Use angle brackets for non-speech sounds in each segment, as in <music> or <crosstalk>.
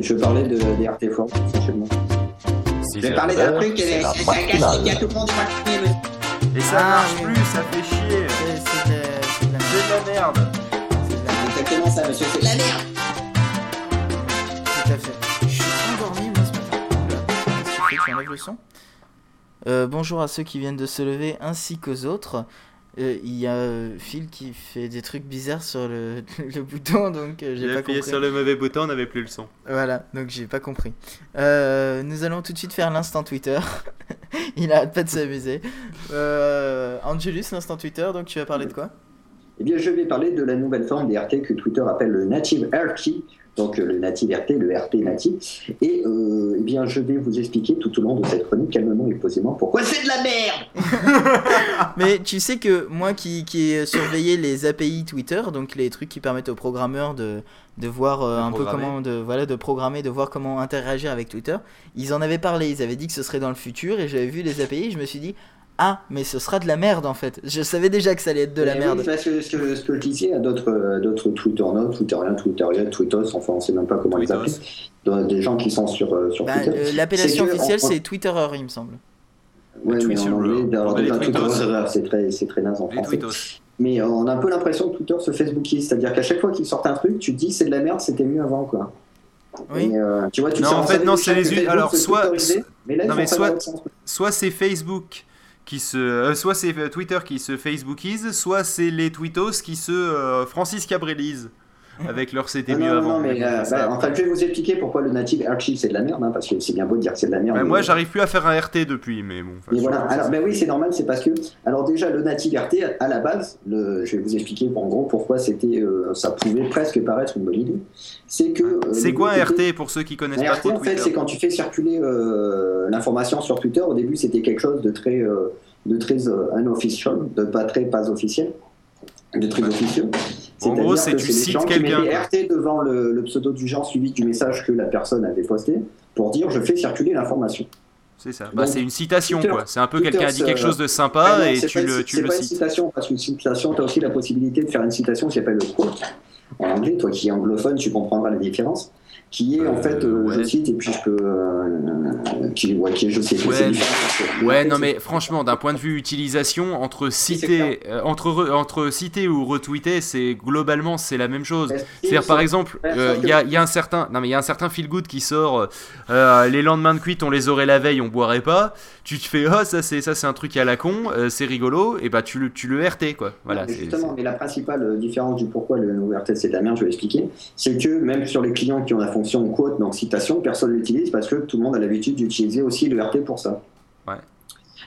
Je parlais de, des RT Force, essentiellement. Si Je vais c'est parler la d'un truc qui c'est est la qui matinale. a tout le monde est Et ça Ah, marche plus, ça fait chier. C'est c'est de la- c'est de la C'est de la merde. c'est de la- C'est exactement ça, monsieur. C'est de la merde. Tout à fait. Je suis endormi moi ce matin. Oula, qu'est-ce que tu fais Tu enlèves le son? Euh, Bonjour à ceux qui viennent de se lever ainsi qu'aux autres. Euh, Il y a euh, Phil qui fait des trucs bizarres sur le, <laughs> le bouton donc euh, j'ai pas appuyé compris. sur le mauvais bouton, on n'avait plus le son. Voilà, donc j'ai pas compris. Euh, nous allons tout de suite faire l'instant Twitter. <laughs> Il arrête pas de s'amuser. Angelus, l'instant Twitter, donc tu vas parler de quoi? Eh bien, je vais parler de la nouvelle forme des RT que Twitter appelle le Native RT, donc euh, le Native RT, le RT natif. Et euh, eh bien, je vais vous expliquer tout au long de cette chronique, calmement et posément, pourquoi c'est de la merde <laughs> Mais tu sais que moi qui, qui ai surveillé les API Twitter, donc les trucs qui permettent aux programmeurs de, de voir euh, De un peu programmer. comment, de, voilà, de programmer, de voir comment interagir avec Twitter, ils en avaient parlé, ils avaient dit que ce serait dans le futur et j'avais vu les API et je me suis dit, ah, mais ce sera de la merde en fait. Je savais déjà que ça allait être de la merde. Parce que ce que, ce que je disais à d'autres euh, d'autres Twitternautes, Twitteriens, Twitteriens, Twittos, enfin, on sait même pas comment les appeler, des gens qui sont sur, euh, sur Bah, Twitter. euh, L'appellation officielle on- c'est Twitterer, il me semble. Ouais, mais en Twitterer. anglais, c'est très, c'est très naze en Les français. Mais euh, on a un peu l'impression que Twitter se Facebookise, c'est-à-dire qu'à chaque fois qu'ils sortent un truc, tu te dis c'est de la merde, c'était mieux avant, quoi. Oui. Et, euh, tu vois, tu Non, sais, en fait, non, c'est les alors, soit- mais là, non, mais soit-. Soit c'est Facebook qui se, euh, soit c'est euh, Twitter qui se Facebookise, soit c'est les tweetos qui se euh, Francis Cabrelisent avec leur c'était Ah mieux non, non, avant. non, mais Mais euh, bah, en fait, je vais vous expliquer pourquoi le native archive c'est de la merde, hein, parce que c'est bien beau de dire que c'est de la merde. Ouais, mais- moi, j'arrive plus à faire un RT depuis, mais bon. enfin, Et voilà. Alors, ben oui, c'est normal, c'est parce que, alors déjà, le native RT, à la base, le, je vais vous expliquer en gros pourquoi c'était, euh, ça pouvait presque paraître une bonne idée. C'est que. euh. C'est quoi un RT pour ceux qui connaissent Un pas RT, trop en fait, c'est quand tu fais circuler l'information sur Twitter. Au début, c'était quelque chose de très, de très unofficial, de pas très pas officiel, de très officieux. En gros, c'est que tu cites gens qui quelqu'un. RT devant le, le pseudo du genre suivi du message que la personne avait posté pour dire je fais circuler l'information. C'est ça. Bah, c'est une citation, Twitter- quoi. C'est un peu quelqu'un a dit quelque chose de Ah sympa non, et tu pas le, une- tu c'est le pas une cites. citation, parce qu'une citation, tu as aussi la possibilité de faire une citation qui s'appelle le quote. En anglais, toi qui es anglophone, tu comprendras la différence. Qui est en fait, euh, je ouais. cite, et puis je peux. euh, qui, ouais, qui est, je sais Ouais, que- Ouais, non, mais franchement, d'un point de vue utilisation, entre citer, euh, entre, re- entre citer ou retweeter, c'est globalement c'est la même chose. C'est-à-dire par exemple, il y, a, y a un certain, non mais il y a un certain feel good qui sort. les lendemains de cuite, on les aurait la veille, on boirait pas. Tu te fais, ah ça c'est ça c'est un truc à la con, c'est rigolo, et bah tu le tu le RT quoi. Voilà. Mais justement, mais la principale différence du pourquoi le ORT c'est de la merde, je vais expliquer, c'est que même sur les clients qui ont la fonction quote, donc citation, personne l'utilise parce que tout le monde a l'habitude d'utiliser aussi le RT pour ça. Ouais.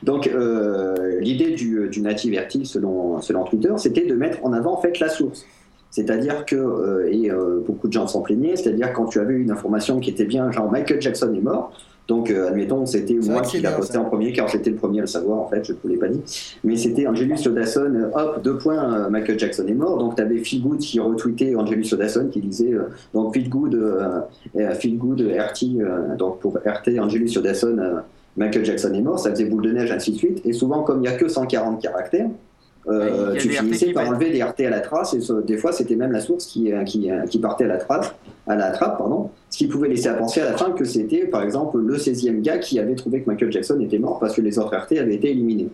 Donc euh, l'idée du, du native RT selon, selon Twitter, c'était de mettre en avant en fait la source. C'est-à-dire que, euh, et euh, beaucoup de gens s'en plaignaient, c'est-à-dire quand tu avais une information qui était bien, genre Michael Jackson est mort, donc euh, admettons c'était moi qui l'a posté ça. en premier car j'étais le premier à le savoir en fait, je ne vous l'ai pas dit, mais c'était Angelus Odasson, euh, hop, deux points, euh, Michael Jackson est mort, donc tu avais Phil Good qui retweetait Angelus Odasson qui disait, euh, donc Phil Good, Phil Good, RT, donc pour RT, Angelus Odasson, Michael Jackson est mort, ça faisait boule de neige, ainsi de suite, et souvent comme il n'y a que 140 caractères, euh, tu finissais par enlever des RT à la trace, et des fois c'était même la source qui, euh, qui, euh, qui partait à la trace, à la trappe, pardon, ce qui pouvait laisser à penser à la fin que c'était par exemple le 16e gars qui avait trouvé que Michael Jackson était mort parce que les autres RT avaient été éliminés.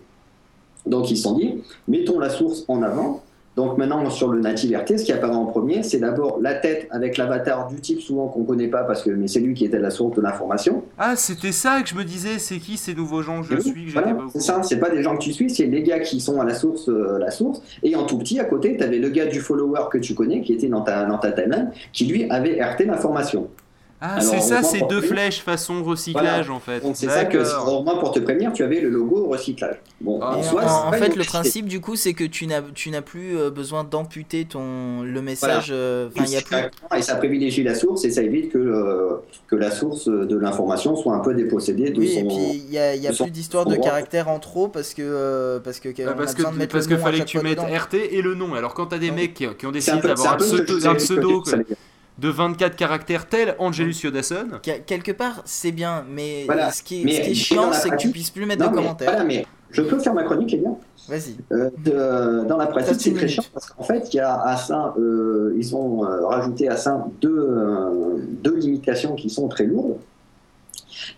Donc ils se sont dit, mettons la source en avant. Donc maintenant sur le native RT, ce qui apparaît en premier, c'est d'abord la tête avec l'avatar du type souvent qu'on connaît pas parce que mais c'est lui qui était la source de l'information. Ah, c'était ça que je me disais. C'est qui ces nouveaux gens que je oui, suis voilà, c'est ça, c'est pas des gens que tu suis, c'est les gars qui sont à la source, euh, la source. Et en tout petit à côté, tu avais le gars du follower que tu connais qui était dans ta dans ta timeline, qui lui avait RT l'information. Ah, c'est ça, c'est deux flèches façon recyclage en fait. Donc c'est ça que, au moins pour te prévenir, tu avais le logo recyclage. Bon, Ah, en fait, le principe du coup, c'est que tu n'as tu n'as plus euh, besoin d'amputer ton le message. euh, y a plus. Exactement, Et ça privilégie la source et ça évite que, le- que la source de l'information soit un peu dépossédée de Oui, son. et puis il y a, y a plus d'histoire de endroit. caractères en trop parce que euh, parce que Ah, parce que parce que fallait que tu mettes. RT et le nom. Alors quand t'as des mecs qui, ont décidé d'avoir un pseudo, de 24 caractères tel Angelus Yodasson. Quel- Quelque part, c'est bien, mais Voilà. ce qui est, Mais- ce qui est chiant, c'est que tu puisses plus mettre Non, de mais, commentaires. voilà, mais je peux faire ma chronique, les gars Vas-y. Euh, dans la pratique, c'est très chiant parce qu'en fait, il y a à ça, euh, ils ont euh, rajouté à ça deux, euh, deux limitations qui sont très lourdes.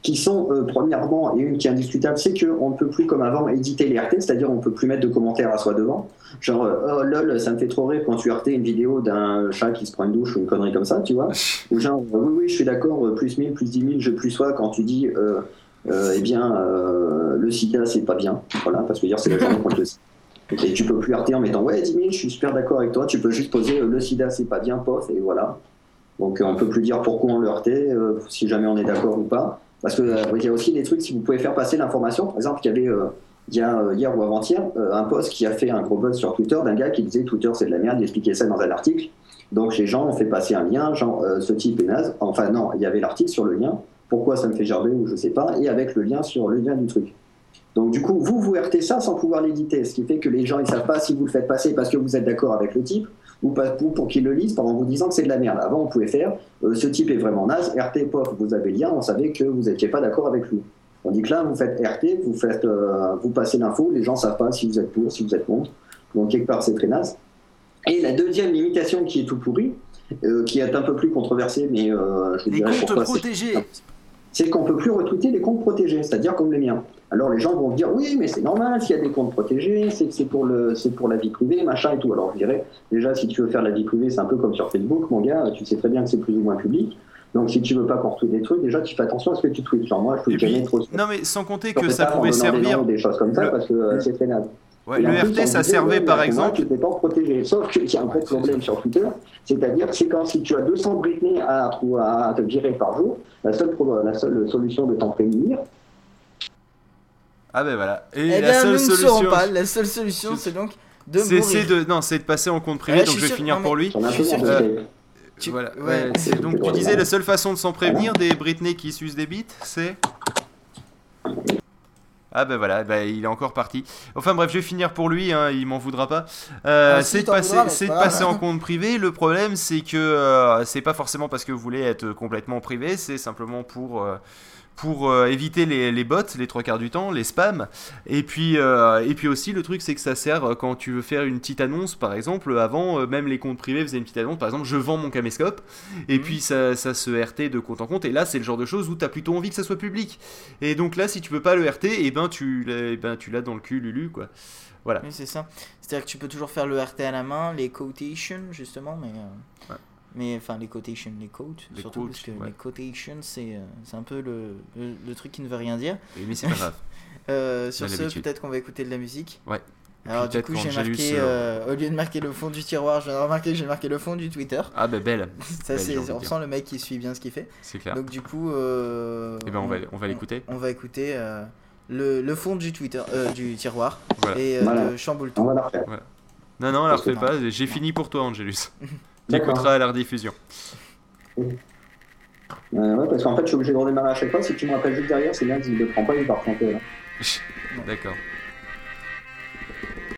Qui sont, euh, premièrement, et une qui est indiscutable, c'est qu'on ne peut plus, comme avant, éditer les RT, c'est-à-dire on ne peut plus mettre de commentaires à soi devant. Genre, euh, oh lol, ça me fait trop rire quand tu RT une vidéo d'un chat qui se prend une douche ou une connerie comme ça, tu vois. Ou genre, euh, oui, oui, je suis d'accord, plus 1000, plus 10 000, je plus sois quand tu dis, eh bien, le sida, c'est pas bien. Voilà, parce que hier, c'est la journée contre le sida. Et tu peux plus arrêter en mettant, ouais, 10 000, je suis super d'accord avec toi, tu peux juste poser, le sida, c'est pas bien, pof, et voilà. Donc, euh, on peut plus dire pourquoi on le heurtait, euh, si jamais on est d'accord ou pas. Parce que, euh, y a aussi des trucs, si vous pouvez faire passer l'information, par exemple, il y avait, il y a, hier ou avant-hier, un post qui a fait un gros buzz sur Twitter d'un gars qui disait Twitter c'est de la merde, il expliquait ça dans un article. Donc les gens ont fait passer un lien, genre ce type est naze. Enfin non, il y avait l'article sur le lien, pourquoi ça me fait gerber ou je sais pas, et avec le lien sur le lien du truc. Donc du coup, vous, vous RT ça sans pouvoir l'éditer, ce qui fait que les gens ils savent pas si vous le faites passer parce que vous êtes d'accord avec le type ou pas pour, pour qu'ils le lisent en vous disant que c'est de la merde. Avant, on pouvait faire euh, ce type est vraiment naze, RT pof, vous avez lien, on savait que vous n'étiez pas d'accord avec lui. On dit que là, vous faites RT, vous faites, euh, vous passez l'info, les gens savent pas si vous êtes pour, si vous êtes contre. Donc quelque part, c'est très naze. Et la deuxième limitation qui est tout pourri, euh, qui est un peu plus controversée, mais je vous Les dirai comptes pourquoi protégés. C'est qu'on peut plus retweeter les comptes protégés, c'est-à-dire comme les miens. Alors les gens vont dire oui, mais c'est normal s'il y a des comptes protégés, c'est que c'est pour le, c'est pour la vie privée, machin et tout. Alors je dirais déjà si tu veux faire la vie privée, c'est un peu comme sur Facebook, mon gars, tu sais très bien que c'est plus ou moins public. Donc si tu veux pas qu'on retweet des trucs, déjà tu fais attention à ce que tu tweets. Genre moi, je Et tweet jamais trop. non mais sans compter que ça pouvait servir. des choses comme ça Le- parce que euh, c'est très naze. Ouais, le RT, ça servait par exemple. Tu n'es pas protégé. Sauf qu'il y a un gros problème sur Twitter, c'est-à-dire c'est quand si tu as 200 Britney à, te virer par jour, la seule, pro- la seule solution de t'en prémunir, Ah ben voilà. Et Eh la bien, seule solution. pas. La seule solution, c'est donc de mourir. de non, c'est de passer en compte privé. Ouais, donc je vais sûr- finir non, pour lui. qu'il- tape. Tu- Voilà. ouais. ouais, c'est- donc tu disais la seule façon de s'en prévenir des Britney qui sucent des bites, c'est ah ben voilà, bah, il est encore parti. Enfin bref, je vais finir pour lui, hein, il m'en voudra pas. Euh, Ah, si, c'est de passer, voudras, c'est de pas passer en compte privé. Le problème, c'est que euh, c'est pas forcément parce que vous voulez être complètement privé, c'est simplement pour euh, pour euh, éviter les, les bots les trois quarts du temps, les spams. Et puis euh, et puis aussi le truc, c'est que ça sert euh, quand tu veux faire une petite annonce, par exemple. Avant, euh, même les comptes privés faisaient une petite annonce. Par exemple, je vends mon caméscope. Et Mhm. puis ça, ça se RT de compte en compte. Et là, c'est le genre de choses où tu as plutôt envie que ça soit public. Et donc là, si tu peux pas le RT, et ben tu l'as eh ben, tu l'as dans le cul, Lulu, quoi. Voilà. Oui, c'est ça. C'est-à-dire que tu peux toujours faire le RT à la main, les quotations, justement, mais. Ouais. Mais enfin, les quotations, les quotes, Les surtout quotes, parce que ouais. les quotations, c'est euh, c'est un peu le, le, le truc qui ne veut rien dire. Et Mais c'est pas grave. <laughs> Euh, sur On ce, peut-être qu'on va écouter de la musique. Ouais. Alors, du coup, j'ai marqué, euh, euh, au lieu de marquer le fond du tiroir, je viens de remarquer que j'ai marqué le fond du Twitter. Ah bah belle, <laughs> Ça, c'est, j'ai on dire. sent le mec qui suit bien ce qu'il fait. c'est clair. Donc, du coup, euh, Eh ben on va, on va l'écouter. On va écouter euh, le, le fond du Twitter, euh, du tiroir Voilà. et euh, Voilà. de Chamboule On tout. va la refaire. Non, non, la refais D'accord. pas. J'ai fini pour toi, Angelus. <laughs> T'écouteras à la rediffusion. Euh, ouais, parce qu'en fait, je suis obligé de redémarrer à chaque fois. Si tu me rappelles juste derrière, c'est bien, il ne le prend pas, il là. <laughs> D'accord.